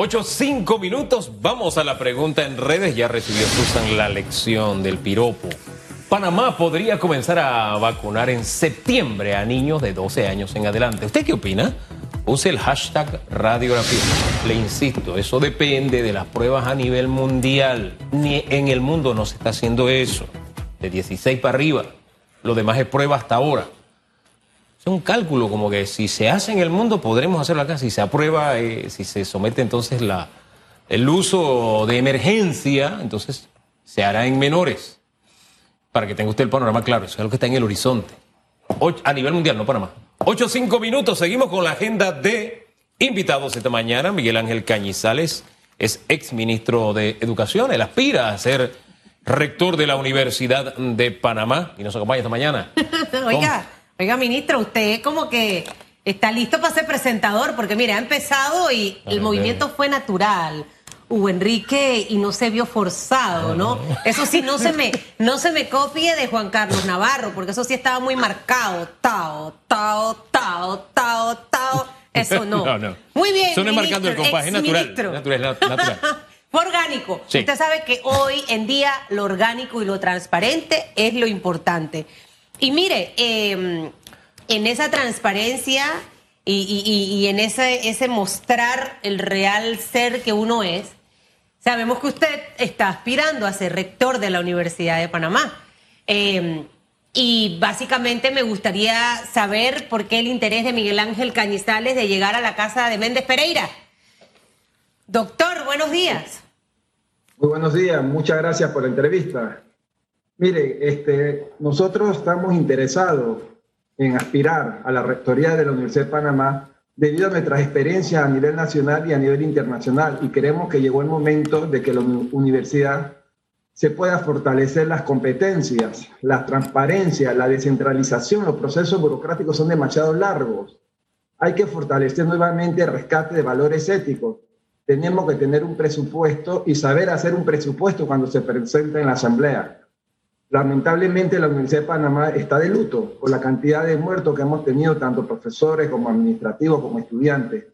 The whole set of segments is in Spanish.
8, 5 minutos. Vamos a la pregunta en redes. Ya recibió Susan la lección del piropo. Panamá podría comenzar a vacunar en septiembre a niños de 12 años en adelante. ¿Usted qué opina? Use el hashtag radiografía. Le insisto, eso depende de las pruebas a nivel mundial. Ni en el mundo no se está haciendo eso. De 16 para arriba. Lo demás es prueba hasta ahora. Es un cálculo como que si se hace en el mundo podremos hacerlo acá. Si se aprueba, eh, si se somete entonces la, el uso de emergencia, entonces se hará en menores. Para que tenga usted el panorama claro. Eso es lo que está en el horizonte. a nivel mundial, no Panamá. 8 5 minutos, seguimos con la agenda de invitados esta mañana. Miguel Ángel Cañizales es ex ministro de Educación, él aspira a ser rector de la Universidad de Panamá y nos acompaña esta mañana. oiga, oiga, ministro, usted como que está listo para ser presentador, porque mire, ha empezado y el movimiento fue natural. Hugo Enrique y no se vio forzado, ¿no? Eso sí, no se me, no se me copie de Juan Carlos Navarro, porque eso sí estaba muy marcado. Tao, tao, tao, tao, tao. Eso no. no, no. Muy bien. Eso no es marcando el compás, es natural. Natural, natural. Fue orgánico. Usted sabe que hoy en día lo orgánico y lo transparente es lo importante. Y mire, em, en esa transparencia y, en ese, ese mostrar el real ser que uno es, Sabemos que usted está aspirando a ser rector de la Universidad de Panamá. Em, y básicamente me gustaría saber por qué el interés de Miguel Ángel Cañizales de llegar a la casa de Méndez Pereira. Doctor, buenos días. Muy buenos días, muchas gracias por la entrevista. Mire, este, nosotros estamos interesados en aspirar a la rectoría de la Universidad de Panamá debido a nuestras experiencias a nivel nacional y a nivel internacional y creemos que llegó el momento de que la universidad se pueda fortalecer las competencias, la transparencia, la descentralización, los procesos burocráticos son demasiado largos. Hay que fortalecer nuevamente el rescate de valores éticos. Tenemos que tener un presupuesto y saber hacer un presupuesto cuando se presenta en la asamblea. Lamentablemente la Universidad de Panamá está de luto por la cantidad de muertos que hemos tenido, tanto profesores como administrativos como estudiantes.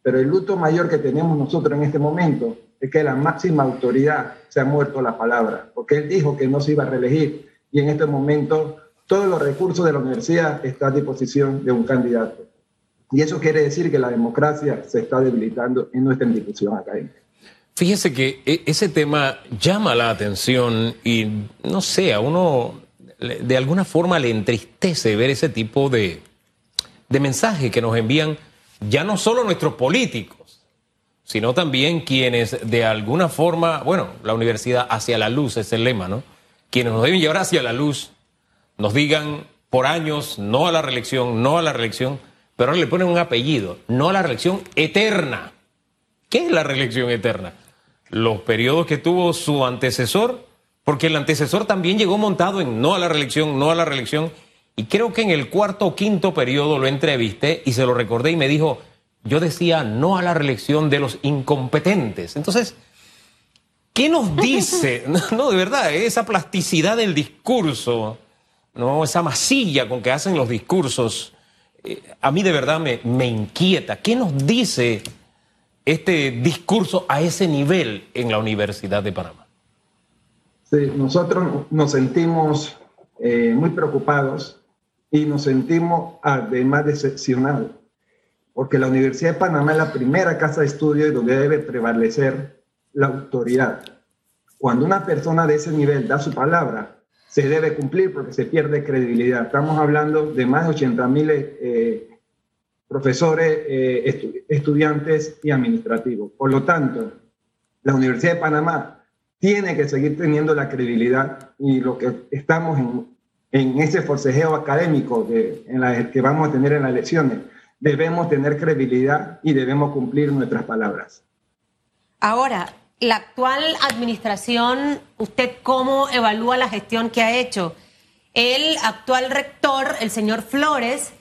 Pero el luto mayor que tenemos nosotros en este momento es que la máxima autoridad se ha muerto la palabra, porque él dijo que no se iba a reelegir y en este momento todos los recursos de la universidad están a disposición de un candidato. Y eso quiere decir que la democracia se está debilitando en nuestra institución académica. Fíjese que e, ese tema llama la atención y no sé, a uno de alguna forma le entristece ver ese tipo de, de mensaje que nos envían ya no solo nuestros políticos, sino también quienes de alguna forma, bueno, la universidad hacia la luz es el lema, ¿no? Quienes nos deben llevar hacia la luz, nos digan por años no a la reelección, no a la reelección, pero ahora le ponen un apellido, no a la reelección eterna. ¿Qué es la reelección eterna? Los periodos que tuvo su antecesor, porque el antecesor también llegó montado en no a la reelección, no a la reelección, y creo que en el cuarto o quinto periodo lo entrevisté y se lo recordé y me dijo, yo decía no a la reelección de los incompetentes. Entonces, ¿qué nos dice? No, de verdad, esa plasticidad del discurso, no esa masilla con que hacen los discursos, eh, a mí de verdad me, me inquieta. ¿Qué nos dice? Este discurso a ese nivel en la Universidad de Panamá? Sí, nosotros nos sentimos eh, muy preocupados y nos sentimos además decepcionados, porque la Universidad de Panamá es la primera casa de estudio donde debe prevalecer la autoridad. Cuando una persona de ese nivel da su palabra, se debe cumplir porque se pierde credibilidad. Estamos hablando de más de 80 mil eh, profesores, eh, estudiantes y administrativos. Por lo tanto, la Universidad de Panamá tiene que seguir teniendo la credibilidad y lo que estamos en, ese forcejeo académico en la, que vamos a tener en las elecciones, debemos tener credibilidad y debemos cumplir nuestras palabras. Ahora, la actual administración, ¿usted cómo evalúa la gestión que ha hecho? El actual rector, el señor Flores,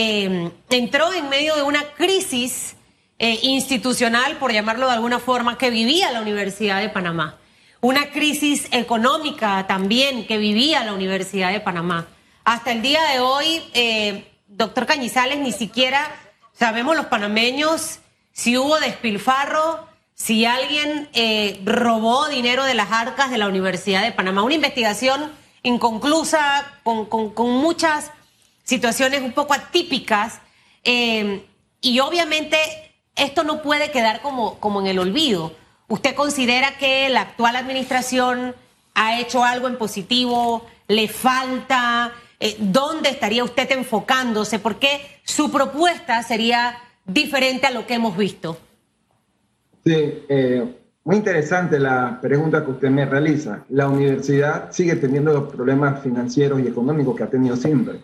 Em, entró en medio de una crisis eh, institucional, por llamarlo de alguna forma, que vivía la Universidad de Panamá. Una crisis económica también que vivía la Universidad de Panamá. Hasta el día de hoy, eh, doctor Cañizales, ni siquiera sabemos los panameños si hubo despilfarro, si alguien eh, robó dinero de las arcas de la Universidad de Panamá. Una investigación inconclusa, con, con, muchas situaciones un poco atípicas. Eh, y obviamente esto no puede quedar como, como en el olvido. ¿Usted considera que la actual administración ha hecho algo en positivo? ¿Le falta? Eh, ¿Dónde estaría usted enfocándose? Porque su propuesta sería diferente a lo que hemos visto. Sí, eh, muy interesante la pregunta que usted me realiza. La universidad sigue teniendo los problemas financieros y económicos que ha tenido siempre.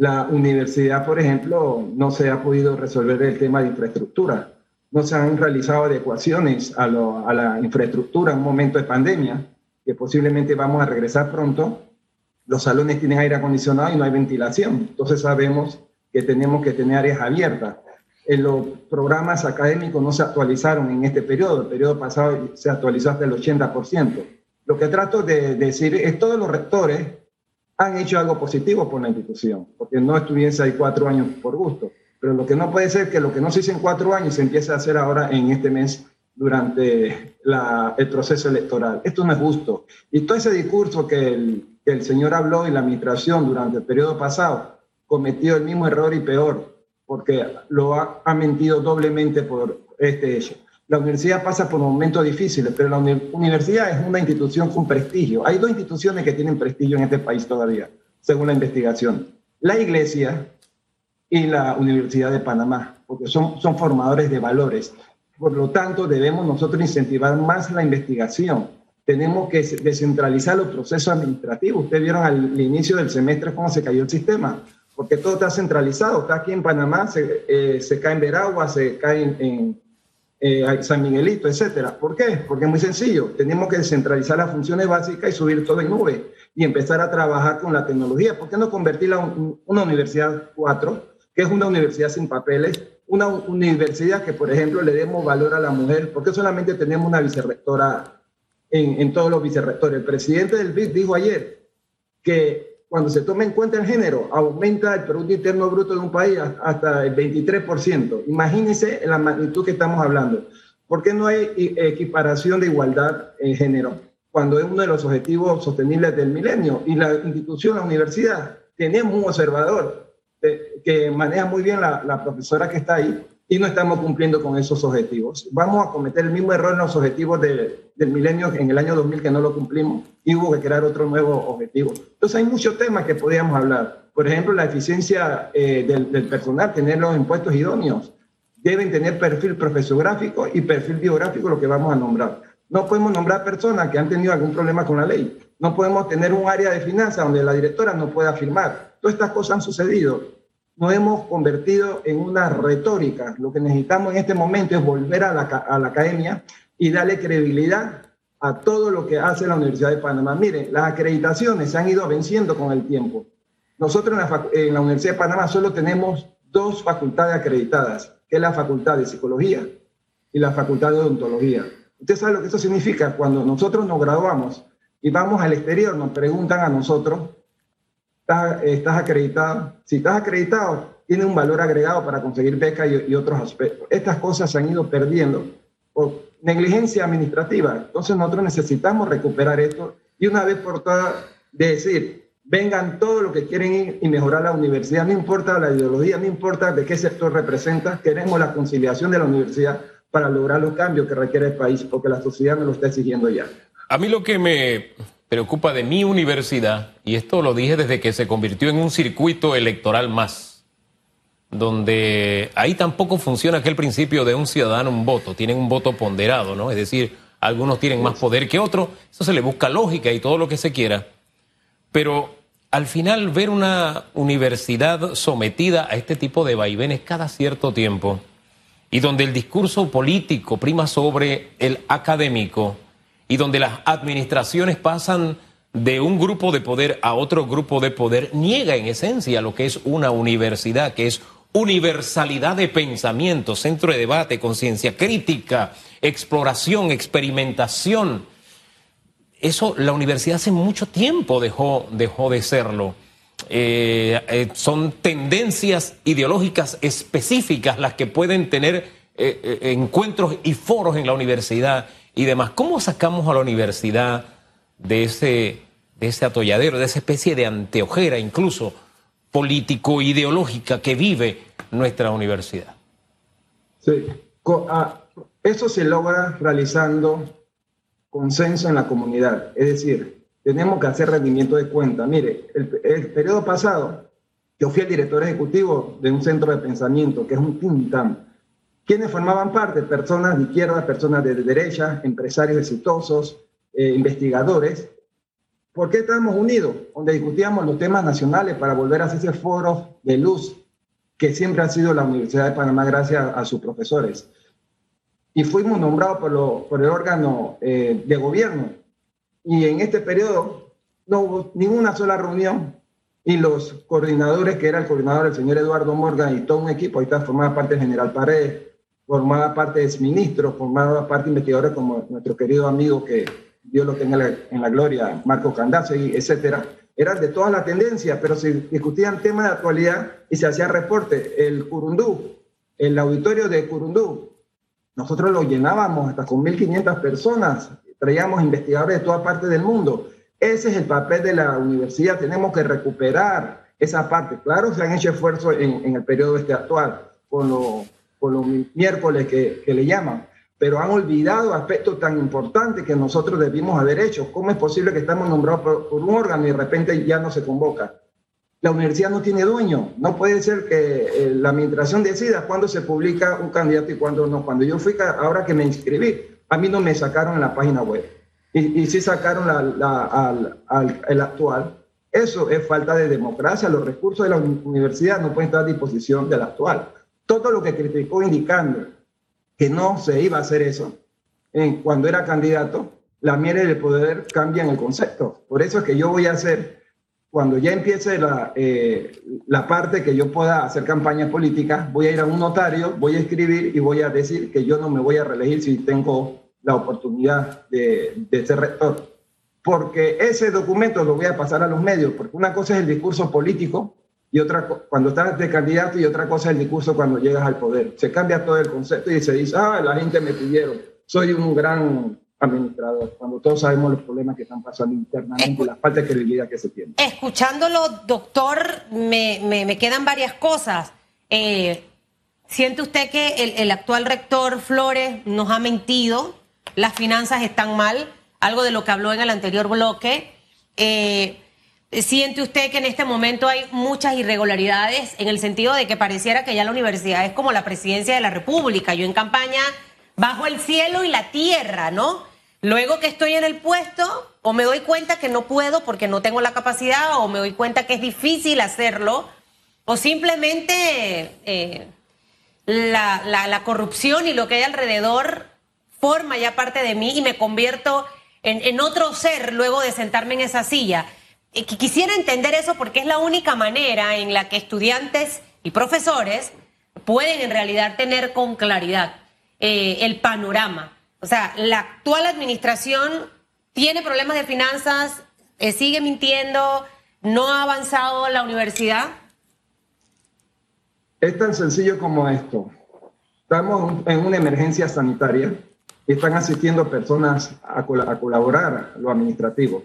La universidad, por ejemplo, no se ha podido resolver el tema de infraestructura. No se han realizado adecuaciones a, a la infraestructura en un momento de pandemia, que posiblemente vamos a regresar pronto. Los salones tienen aire acondicionado y no hay ventilación. Entonces sabemos que tenemos que tener áreas abiertas los programas académicos no se actualizaron en este periodo. El periodo pasado se actualizó hasta el 80%. Lo que trato de decir es todos los rectores han hecho algo positivo por la institución, porque no estuviese ahí cuatro años por gusto. Pero lo que no puede ser que lo que no se hizo en cuatro años se empiece a hacer ahora en este mes durante el proceso electoral. Esto no es justo. Y todo ese discurso que el, que el señor habló y la administración durante el periodo pasado cometió el mismo error y peor porque lo ha, mentido doblemente por este hecho. La universidad pasa por momentos difíciles, pero la universidad es una institución con prestigio. Hay dos instituciones que tienen prestigio en este país todavía, según la investigación. La iglesia y la Universidad de Panamá, porque son, son formadores de valores. Por lo tanto, debemos nosotros incentivar más la investigación. Tenemos que descentralizar los procesos administrativos. Ustedes vieron al inicio del semestre cómo se cayó el sistema porque todo está centralizado. Está aquí en Panamá, se, eh, se cae en Veragua, se cae en, eh, San Miguelito, etcétera. ¿Por qué? Porque es muy sencillo. Tenemos que descentralizar las funciones básicas y subir todo en nube y empezar a trabajar con la tecnología. ¿Por qué no convertirla en una universidad 4, que es una universidad sin papeles, una universidad que, por ejemplo, le demos valor a la mujer? ¿Por qué solamente tenemos una vicerrectora en, en todos los vicerrectores? El presidente del BID dijo ayer que cuando se toma en cuenta el género, aumenta el Producto Interno Bruto de un país hasta el 23%. Imagínense la magnitud que estamos hablando. ¿Por qué no hay equiparación de igualdad en género? Cuando es uno de los objetivos sostenibles del milenio. Y la institución, la universidad, tenemos un observador eh, que maneja muy bien la, la profesora que está ahí, y no estamos cumpliendo con esos objetivos. Vamos a cometer el mismo error en los objetivos del milenio en el año 2000 que no lo cumplimos y hubo que crear otro nuevo objetivo. Entonces hay muchos temas que podríamos hablar. Por ejemplo, la eficiencia eh, del, del, personal, tener los impuestos idóneos. Deben tener perfil profesográfico y perfil biográfico, lo que vamos a nombrar. No podemos nombrar personas que han tenido algún problema con la ley. No podemos tener un área de finanzas donde la directora no pueda firmar. Todas estas cosas han sucedido nos hemos convertido en una retórica. Lo que necesitamos en este momento es volver a la, a la academia y darle credibilidad a todo lo que hace la Universidad de Panamá. Miren, las acreditaciones se han ido venciendo con el tiempo. Nosotros en la, en la, Universidad de Panamá solo tenemos dos facultades acreditadas, que es la Facultad de Psicología y la Facultad de Odontología. Usted sabe lo que eso significa. Cuando nosotros nos graduamos y vamos al exterior, nos preguntan a nosotros estás, acreditado. Si estás acreditado, tiene un valor agregado para conseguir becas y, otros aspectos. Estas cosas se han ido perdiendo por negligencia administrativa. Entonces nosotros necesitamos recuperar esto y una vez por todas decir, vengan todos los que quieren ir y mejorar la universidad, no importa la ideología, no importa de qué sector representa, queremos la conciliación de la universidad para lograr los cambios que requiere el país, porque la sociedad nos lo está exigiendo ya. A mí lo que me preocupa de mi universidad, y esto lo dije desde que se convirtió en un circuito electoral más, donde ahí tampoco funciona aquel principio de un ciudadano, un voto, tienen un voto ponderado, ¿no? Es decir, algunos tienen más poder que otros, eso se le busca lógica y todo lo que se quiera, pero al final ver una universidad sometida a este tipo de vaivenes cada cierto tiempo, y donde el discurso político prima sobre el académico, y donde las administraciones pasan de un grupo de poder a otro grupo de poder, niega en esencia lo que es una universidad, que es universalidad de pensamiento, centro de debate, conciencia crítica, exploración, experimentación. Eso la universidad hace mucho tiempo dejó, dejó de serlo. Eh, eh, son tendencias ideológicas específicas las que pueden tener eh, encuentros y foros en la universidad y demás. ¿Cómo sacamos a la universidad de ese, de ese atolladero, de esa especie de anteojera incluso político-ideológica que vive nuestra universidad? Sí, ah, eso se logra realizando consenso en la comunidad, es decir, tenemos que hacer rendimiento de cuenta. Mire, el, periodo pasado yo fui el director ejecutivo de un centro de pensamiento que es un think ¿Quiénes formaban parte? Personas de izquierda, personas de derecha, empresarios exitosos, eh, investigadores. ¿Por qué estábamos unidos? Donde discutíamos los temas nacionales para volver a hacer ese foro de luz que siempre ha sido la Universidad de Panamá gracias a sus profesores. Y fuimos nombrados por, por el órgano eh, de gobierno. Y en este periodo no hubo ninguna sola reunión y los coordinadores, que era el coordinador el señor Eduardo Morgan y todo un equipo, ahorita formaba parte el general Paredes, formaba parte de ministro, formaba parte de investigadores como nuestro querido amigo que Dios lo tenga en la gloria, Marco Candazo, y etcétera, eran de todas las tendencias, pero se discutían temas de actualidad y se hacía reporte. El Curundú, el auditorio de Curundú, nosotros lo llenábamos hasta con 1.500 personas, traíamos investigadores de toda parte del mundo ese es el papel de la universidad. Tenemos que recuperar esa parte. Claro, se han hecho esfuerzos en, el periodo este actual, con, los miércoles que, le llaman, pero han olvidado aspectos tan importantes que nosotros debimos haber hecho. ¿Cómo es posible que estamos nombrados por, un órgano y de repente ya no se convoca? La universidad no tiene dueño. No puede ser que eh, la administración decida cuándo se publica un candidato y cuándo no. Cuando yo fui, ahora que me inscribí, a mí no me sacaron en la página web y, y sí sacaron al, el actual. Eso es falta de democracia. Los recursos de la universidad no pueden estar a disposición del actual. Todo lo que criticó indicando que no se iba a hacer eso en, cuando era candidato, la miel del poder cambia en el concepto. Por eso es que yo voy a hacer, cuando ya empiece la, eh, la parte que yo pueda hacer campaña política, voy a ir a un notario, voy a escribir y voy a decir que yo no me voy a reelegir si tengo la oportunidad de, ser rector. Porque ese documento lo voy a pasar a los medios, porque una cosa es el discurso político y otra cuando estás de candidato y otra cosa es el discurso cuando llegas al poder. Se cambia todo el concepto y se dice, ah, la gente me pidieron, soy un gran administrador, cuando todos sabemos los problemas que están pasando internamente la falta de credibilidad que se tiene. Escuchándolo, doctor, me, me, quedan varias cosas. Eh, ¿Siente usted que el, el, actual rector Flores nos ha mentido? las finanzas están mal, algo de lo que habló en el anterior bloque. Eh, ¿Siente usted que en este momento hay muchas irregularidades en el sentido de que pareciera que ya la universidad es como la presidencia de la República? Yo en campaña bajo el cielo y la tierra, ¿no? Luego que estoy en el puesto, o me doy cuenta que no puedo porque no tengo la capacidad, o me doy cuenta que es difícil hacerlo, o simplemente eh, la, la corrupción y lo que hay alrededor forma ya parte de mí y me convierto en, otro ser luego de sentarme en esa silla. Y quisiera entender eso porque es la única manera en la que estudiantes y profesores pueden en realidad tener con claridad eh, el panorama. O sea, la actual administración tiene problemas de finanzas, eh, sigue mintiendo, no ha avanzado la universidad. Es tan sencillo como esto. Estamos en una emergencia sanitaria están asistiendo personas a, colaborar a lo administrativo.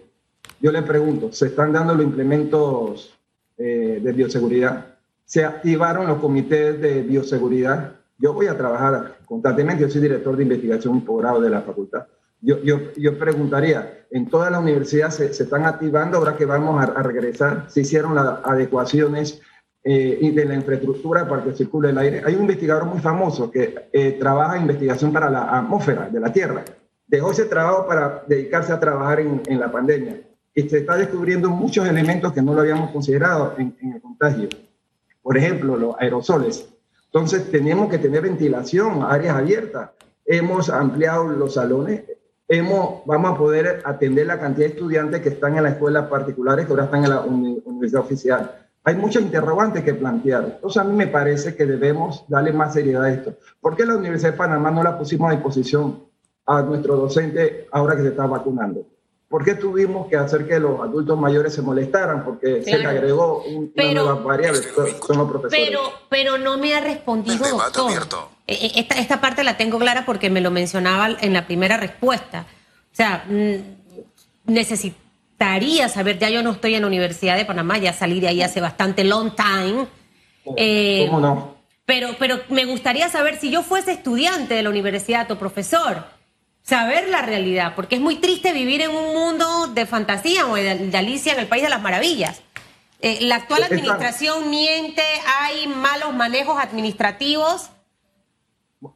Yo le pregunto, ¿se están dando los implementos eh, de bioseguridad? ¿Se activaron los comités de bioseguridad? Yo voy a trabajar constantemente, yo soy director de investigación y posgrado de la facultad. Yo, yo, yo, preguntaría, ¿en toda la universidad se, se están activando ahora que vamos a, regresar? ¿Se hicieron las adecuaciones eh, y de la infraestructura para que circule el aire. Hay un investigador muy famoso que eh, trabaja investigación para la atmósfera de la Tierra. Dejó ese trabajo para dedicarse a trabajar en, en la pandemia. Y se está descubriendo muchos elementos que no lo habíamos considerado en, el contagio. Por ejemplo, los aerosoles. Entonces, tenemos que tener ventilación, áreas abiertas. Hemos ampliado los salones, hemos, vamos a poder atender la cantidad de estudiantes que están en las escuelas particulares que ahora están en la universidad oficial hay muchos interrogantes que plantear. Entonces, a mí me parece que debemos darle más seriedad a esto. ¿Por qué la Universidad de Panamá no la pusimos a disposición a nuestro docente ahora que se está vacunando? ¿Por qué tuvimos que hacer que los adultos mayores se molestaran? Porque se le agregó una nueva variable, son los profesores. Pero, pero no me ha respondido, doctor. e, e, esta, esta parte la tengo clara porque me lo mencionaba en la primera respuesta. O sea, mm, necesitaría saber, ya yo no estoy en la Universidad de Panamá, ya salí de ahí hace bastante long time. Eh, ¿Cómo no? Pero, pero me gustaría saber si yo fuese estudiante de la universidad o profesor, saber la realidad, porque es muy triste vivir en un mundo de fantasía o de, Alicia en el País de las Maravillas. Eh, la actual administración miente, hay malos manejos administrativos.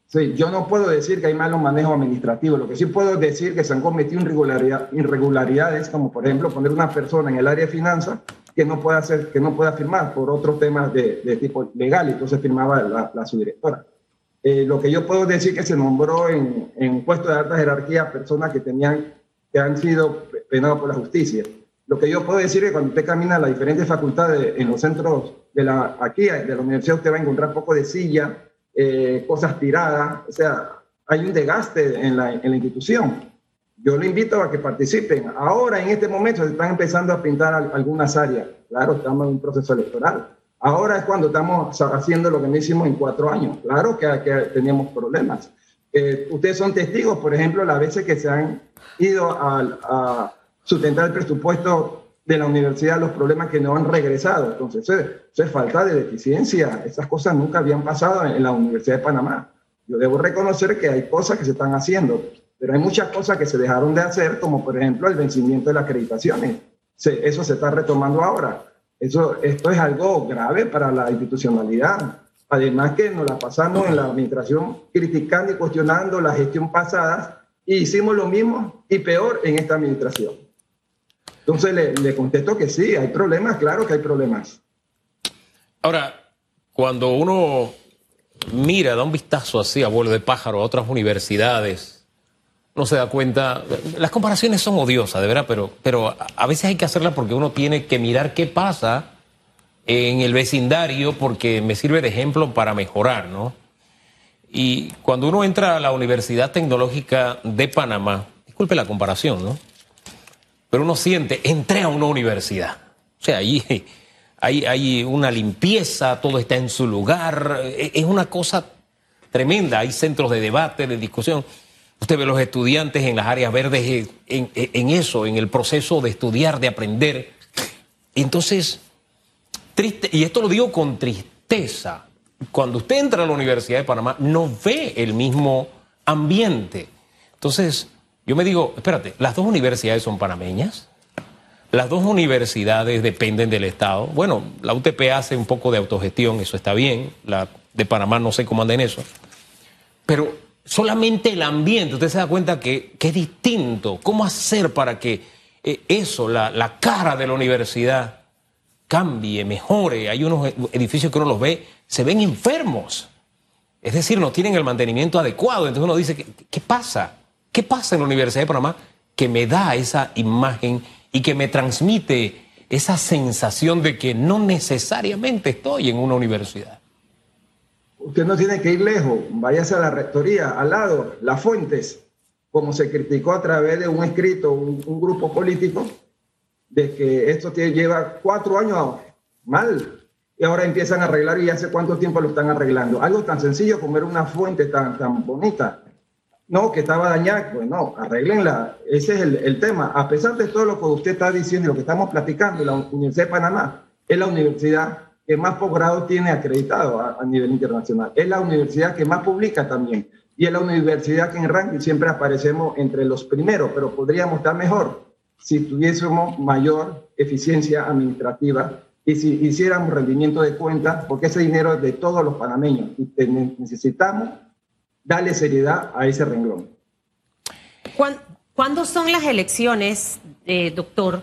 Sí, yo no puedo decir que hay malos manejos administrativos. Lo que sí puedo decir que se han cometido irregularidades, como por ejemplo poner una persona en el área de finanzas que no pueda hacer, que no pueda firmar por otros temas de, tipo legal, y entonces firmaba la, la subdirectora. Eh, lo que yo puedo decir que se nombró en, en puesto de alta jerarquía personas que tenían que han sido penados por la justicia. Lo que yo puedo decir es que cuando usted camina a las diferentes facultades en los centros de la aquí de la universidad usted va a encontrar poco de silla, eh, cosas tiradas, o sea, hay un desgaste en la, en la institución. Yo le invito a que participen. Ahora, en este momento, se están empezando a pintar algunas áreas. Claro, estamos en un proceso electoral Ahora es cuando estamos haciendo lo que no hicimos en cuatro años. Claro que, teníamos problemas. Eh, ustedes son testigos, por ejemplo, las veces que se han ido a, sustentar el presupuesto de la universidad, los problemas que no han regresado. Entonces, eso es falta de deficiencia. Esas cosas nunca habían pasado en, la Universidad de Panamá. Yo debo reconocer que hay cosas que se están haciendo, pero hay muchas cosas que se dejaron de hacer, como por ejemplo el vencimiento de las acreditaciones. eso se está retomando ahora. Eso, esto es algo grave para la institucionalidad. Además que nos la pasamos en la administración criticando y cuestionando la gestión pasada y hicimos lo mismo y peor en esta administración. Entonces le, le contesto que sí, hay problemas, claro que hay problemas. Ahora, cuando uno mira, da un vistazo así a vuelo de pájaro a otras universidades, no se da cuenta. Las comparaciones son odiosas, de verdad, pero, pero a veces hay que hacerlas porque uno tiene que mirar qué pasa en el vecindario porque me sirve de ejemplo para mejorar, ¿no? Y cuando uno entra a la Universidad Tecnológica de Panamá, disculpe la comparación, ¿no? Pero uno siente, entré a una universidad. O sea, ahí hay, hay una limpieza, todo está en su lugar, es una cosa tremenda, hay centros de debate, de discusión. Usted ve los estudiantes en las áreas verdes en, eso, en el proceso de estudiar, de aprender. Entonces, triste, y esto lo digo con tristeza, cuando usted entra a la Universidad de Panamá no ve el mismo ambiente. Entonces, yo me digo, espérate, las dos universidades son panameñas, las dos universidades dependen del Estado. Bueno, la UTP hace un poco de autogestión, eso está bien, la de Panamá no sé cómo anda en eso, pero solamente el ambiente, usted se da cuenta que, es distinto. ¿Cómo hacer para que eh, eso, la, cara de la universidad, cambie, mejore? Hay unos edificios que uno los ve, se ven enfermos. Es decir, no tienen el mantenimiento adecuado. Entonces uno dice, ¿qué, pasa? ¿Qué pasa en la Universidad de Panamá que me da esa imagen y que me transmite esa sensación de que no necesariamente estoy en una universidad? Usted no tiene que ir lejos, váyase a la rectoría, al lado, las fuentes, como se criticó a través de un escrito, un, grupo político, de que esto lleva cuatro años mal y ahora empiezan a arreglar y hace cuánto tiempo lo están arreglando. Algo tan sencillo como era una fuente tan, tan bonita. No, que estaba dañada, pues no, arreglenla. Ese es el, el, tema. A pesar de todo lo que usted está diciendo y lo que estamos platicando, la Universidad de Panamá es la universidad que más posgrado tiene acreditado a, nivel internacional. Es la universidad que más publica también. Y es la universidad que en ranking siempre aparecemos entre los primeros, pero podríamos estar mejor si tuviésemos mayor eficiencia administrativa y si hiciéramos rendimiento de cuentas, porque ese dinero es de todos los panameños y necesitamos darle seriedad a ese renglón. ¿Cuándo son las elecciones, eh, doctor?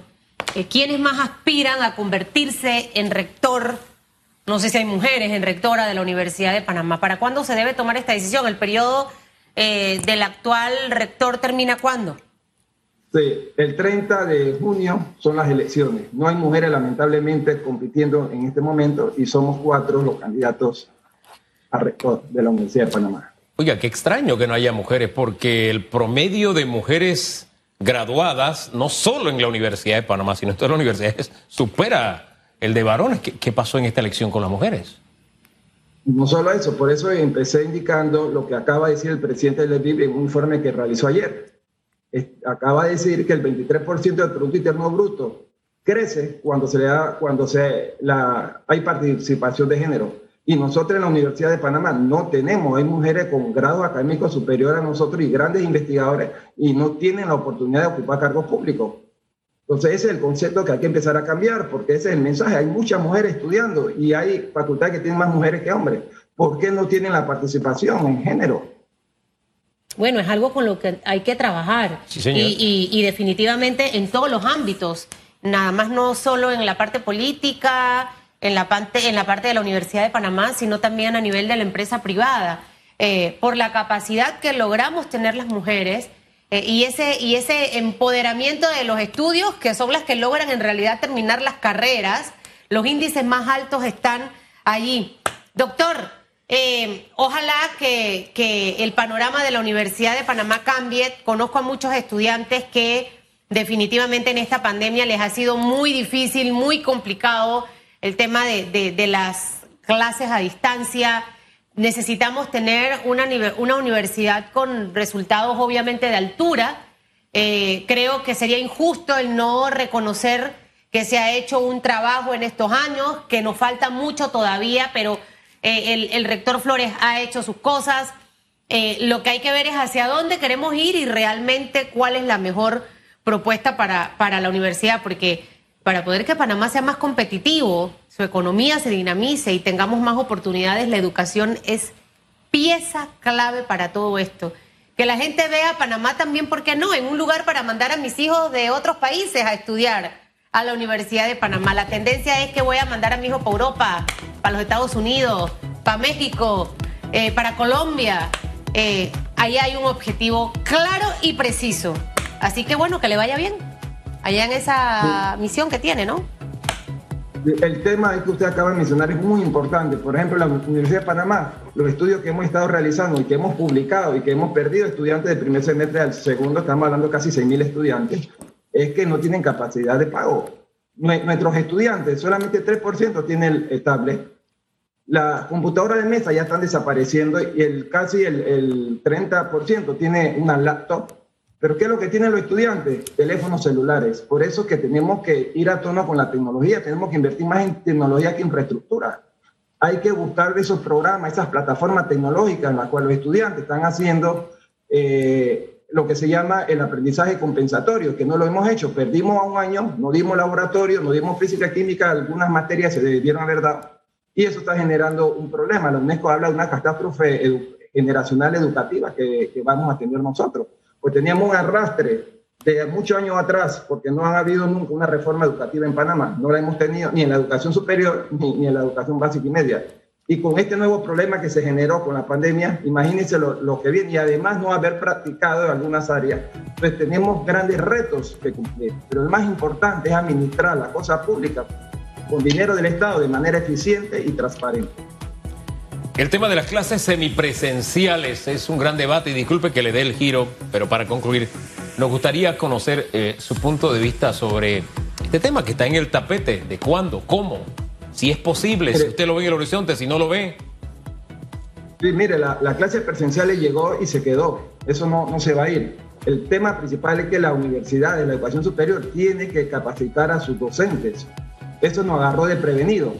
Eh, ¿Quiénes más aspiran a convertirse en rector no sé si hay mujeres en rectora de la Universidad de Panamá. ¿Para cuándo se debe tomar esta decisión? ¿El periodo eh, del actual rector termina cuándo? Sí, el 30 de junio son las elecciones. No hay mujeres lamentablemente compitiendo en este momento y somos cuatro los candidatos a rector de la Universidad de Panamá. Oiga, qué extraño que no haya mujeres, porque el promedio de mujeres graduadas, no solo en la Universidad de Panamá, sino en todas las universidades, supera el de varones. ¿Qué, pasó en esta elección con las mujeres? No solo eso, por eso empecé indicando lo que acaba de decir el presidente del EBIB en un informe que realizó ayer. Acaba de decir que el 23% del Producto Interno Bruto crece cuando, se le da, cuando se, la, hay participación de género. Y nosotros en la Universidad de Panamá no tenemos, hay mujeres con grado académico superior a nosotros y grandes investigadores y no tienen la oportunidad de ocupar cargos públicos. Entonces ese es el concepto que hay que empezar a cambiar, porque ese es el mensaje. Hay muchas mujeres estudiando y hay facultades que tienen más mujeres que hombres. ¿Por qué no tienen la participación en género? Bueno, es algo con lo que hay que trabajar. y, y definitivamente en todos los ámbitos, nada más no solo en la parte política, en la parte, en la parte de la Universidad de Panamá, sino también a nivel de la empresa privada, eh, por la capacidad que logramos tener las mujeres eh, y, ese, y ese empoderamiento de los estudios, que son las que logran en realidad terminar las carreras, los índices más altos están allí. Doctor, eh, ojalá que, que el panorama de la Universidad de Panamá cambie. Conozco a muchos estudiantes que definitivamente en esta pandemia les ha sido muy difícil, muy complicado el tema de, las clases a distancia. Necesitamos tener una, universidad con resultados obviamente de altura. Eh, creo que sería injusto el no reconocer que se ha hecho un trabajo en estos años, que nos falta mucho todavía, pero eh, el, rector Flores ha hecho sus cosas. Eh, lo que hay que ver es hacia dónde queremos ir y realmente cuál es la mejor propuesta para la universidad, porque para poder que Panamá sea más competitivo, su economía se dinamice y tengamos más oportunidades, la educación es pieza clave para todo esto. Que la gente vea a Panamá también, ¿por qué no? En un lugar para mandar a mis hijos de otros países a estudiar a la Universidad de Panamá. La tendencia es que voy a mandar a mi hijo para Europa, para los Estados Unidos, para México, eh, para Colombia. Eh, ahí hay un objetivo claro y preciso. Así que bueno, que le vaya bien allá en esa misión que tiene, ¿no? El tema que usted acaba de mencionar es muy importante. Por ejemplo, la Universidad de Panamá, los estudios que hemos estado realizando y que hemos publicado y que hemos perdido estudiantes del primer semestre al segundo, estamos hablando de casi 6.000 estudiantes, es que no tienen capacidad de pago. Nuestros estudiantes, solamente 3% tienen el tablet. Las computadoras de mesa ya están desapareciendo y el, casi el, el 30% tiene una laptop pero ¿qué es lo que tienen los estudiantes? Teléfonos celulares. Por eso es que tenemos que ir a tono con la tecnología, tenemos que invertir más en tecnología que infraestructura. Hay que buscar esos programas, esas plataformas tecnológicas en las cuales los estudiantes están haciendo eh, lo que se llama el aprendizaje compensatorio, que no lo hemos hecho. Perdimos a un año, no dimos laboratorio, no dimos física, química, algunas materias se debieron haber dado. Y eso está generando un problema. La UNESCO habla de una catástrofe generacional educativa que, que vamos a tener nosotros pues teníamos un arrastre de muchos años atrás, porque no ha habido nunca una reforma educativa en Panamá, no la hemos tenido ni en la educación superior ni, en la educación básica y media. Y con este nuevo problema que se generó con la pandemia, imagínense lo, que viene, y además no haber practicado en algunas áreas, pues tenemos grandes retos que cumplir. Pero el más importante es administrar la cosa pública con dinero del Estado de manera eficiente y transparente. El tema de las clases semipresenciales es un gran debate y disculpe que le dé el giro, pero para concluir, nos gustaría conocer eh, su punto de vista sobre este tema que está en el tapete, de cuándo, cómo, si es posible, si usted lo ve en el horizonte, si no lo ve. Sí, mire, la, clase presencial llegó y se quedó, eso no, no se va a ir. El tema principal es que la universidad de la educación superior tiene que capacitar a sus docentes. Eso nos agarró de prevenido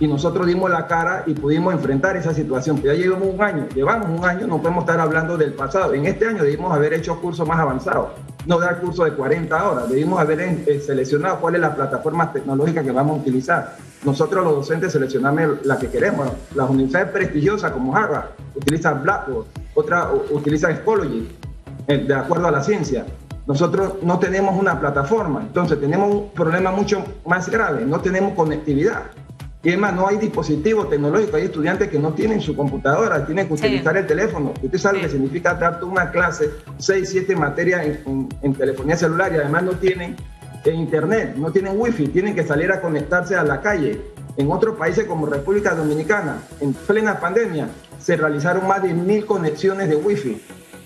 y nosotros dimos la cara y pudimos enfrentar esa situación. ya llevamos un año, llevamos un año, no podemos estar hablando del pasado. En este año debimos haber hecho cursos más avanzados, no dar cursos de 40 horas, debimos haber eh, seleccionado cuál es la plataforma tecnológica que vamos a utilizar. Nosotros los docentes seleccionamos la que queremos. Las universidades prestigiosas como Harvard utilizan Blackboard, otras utilizan Schoology, eh, de acuerdo a la ciencia. Nosotros no tenemos una plataforma, entonces tenemos un problema mucho más grave, no tenemos conectividad. Y además no hay dispositivos tecnológicos, hay estudiantes que no tienen su computadora, tienen que utilizar el teléfono. Usted sabe lo que significa dar una clase, 6, 7 materias en, telefonía celular y además no tienen internet, no tienen wifi, tienen que salir a conectarse a la calle. En otros países como República Dominicana, en plena pandemia, se realizaron más de mil conexiones de wifi.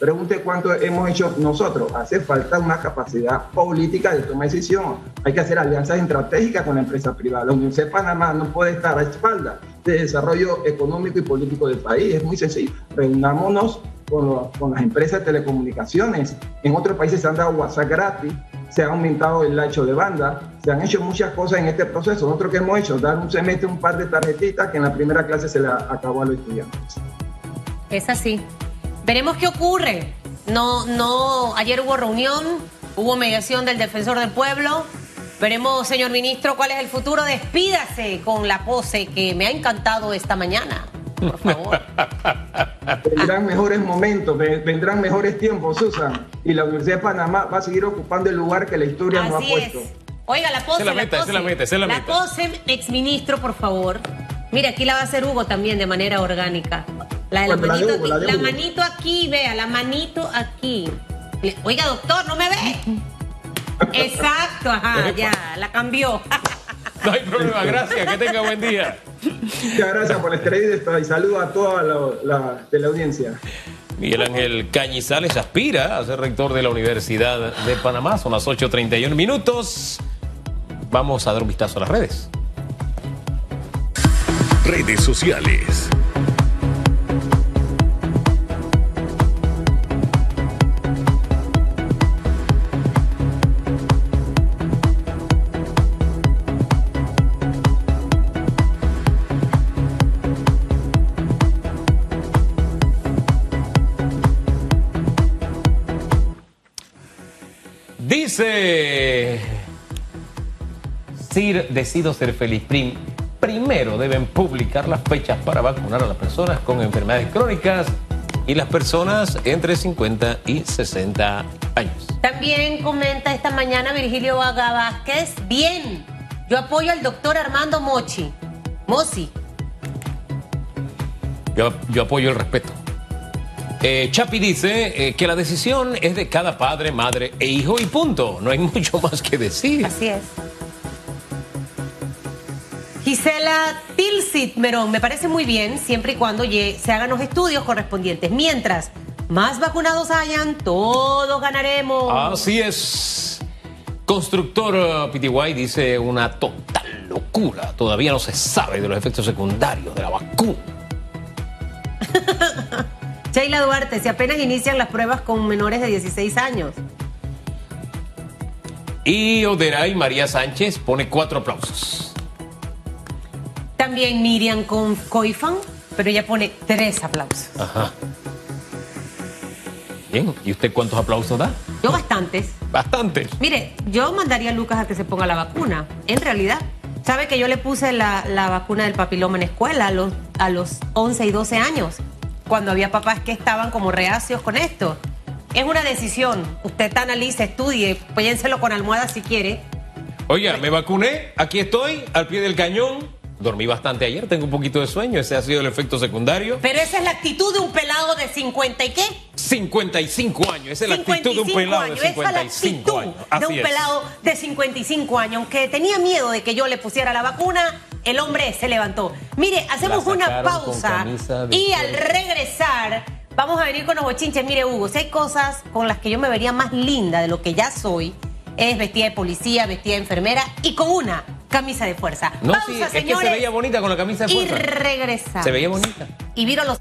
Pregunte cuánto hemos hecho nosotros. Hace falta una capacidad política de toma de decisión. Hay que hacer alianzas estratégicas con la empresa privada. La Universidad de Panamá no puede estar a espalda del desarrollo económico y político del país. Es muy sencillo. Reunámonos con, las empresas de telecomunicaciones. En otros países se han dado WhatsApp gratis, se ha aumentado el ancho de banda, se han hecho muchas cosas en este proceso. Nosotros que hemos hecho, dar un semestre, un par de tarjetitas que en la primera clase se le acabó a los estudiantes. Es así. Veremos qué ocurre. No, no, ayer hubo reunión, hubo mediación del defensor del pueblo. Veremos, señor ministro, cuál es el futuro. Despídase con la pose que me ha encantado esta mañana. Por favor. vendrán mejores momentos, vendrán mejores tiempos, Susan. Y la Universidad de Panamá va a seguir ocupando el lugar que la historia nos ha puesto. Es. Oiga, la pose. Se la, meta, se la mete, se la, la pose, exministro, por favor. Mira, aquí la va a hacer Hugo también de manera orgánica. La de la, manito, aquí, la, manito aquí, vea, la manito aquí. Oiga, doctor, ¿no me ve? Exacto, ajá, ya, la cambió. No hay problema, gracias, que tenga buen día. Muchas gracias por la entrevista y saludo a toda la, de la audiencia. Miguel Ángel Cañizales aspira a ser rector de la Universidad de Panamá. Son las 8.31 minutos. Vamos a dar un vistazo a las redes. Redes sociales. Decido ser feliz. primero deben publicar las fechas para vacunar a las personas con enfermedades crónicas y las personas entre 50 y 60 años. También comenta esta mañana Virgilio Vaga Vázquez. Bien, yo apoyo al doctor Armando Mochi. Yo, yo apoyo el respeto. Eh, Chapi dice eh, que la decisión es de cada padre, madre e hijo y punto. No hay mucho más que decir. Así es. Gisela Tilsit Merón, me parece muy bien siempre y cuando se hagan los estudios correspondientes. Mientras más vacunados hayan, todos ganaremos. Así es. Constructor uh, PTY dice una total locura. Todavía no se sabe de los efectos secundarios de la vacuna. Sheila Duarte, si apenas inician las pruebas con menores de 16 años. Y Oderay María Sánchez pone cuatro aplausos. También Miriam con Coifan, pero ella pone tres aplausos. Ajá. Bien, ¿y usted cuántos aplausos da? Yo bastantes. Bastantes. Mire, yo mandaría a Lucas a que se ponga la vacuna, en realidad. ¿Sabe que yo le puse la, vacuna del papiloma en escuela a los, a los 11 y 12 años? cuando había papás que estaban como reacios con esto. Es una decisión. Usted analice, estudie, pénselo con almohada si quiere. Oiga, me vacuné, aquí estoy, al pie del cañón. Dormí bastante ayer, tengo un poquito de sueño, ese ha sido el efecto secundario. Pero esa es la actitud de un pelado de 50 y qué? 55 años, esa es la actitud de un pelado de 55 años. de un pelado de 55 años, aunque tenía miedo de que yo le pusiera la vacuna, el hombre se levantó. Mire, hacemos una pausa y al regresar vamos a venir con los bochinches. Mire, Hugo, si hay cosas con las que yo me vería más linda de lo que ya soy, es vestida de policía, vestida de enfermera y con una camisa de fuerza. No, sí, es que se veía bonita con la camisa de fuerza. Y regresa. Se veía bonita. Y vieron los...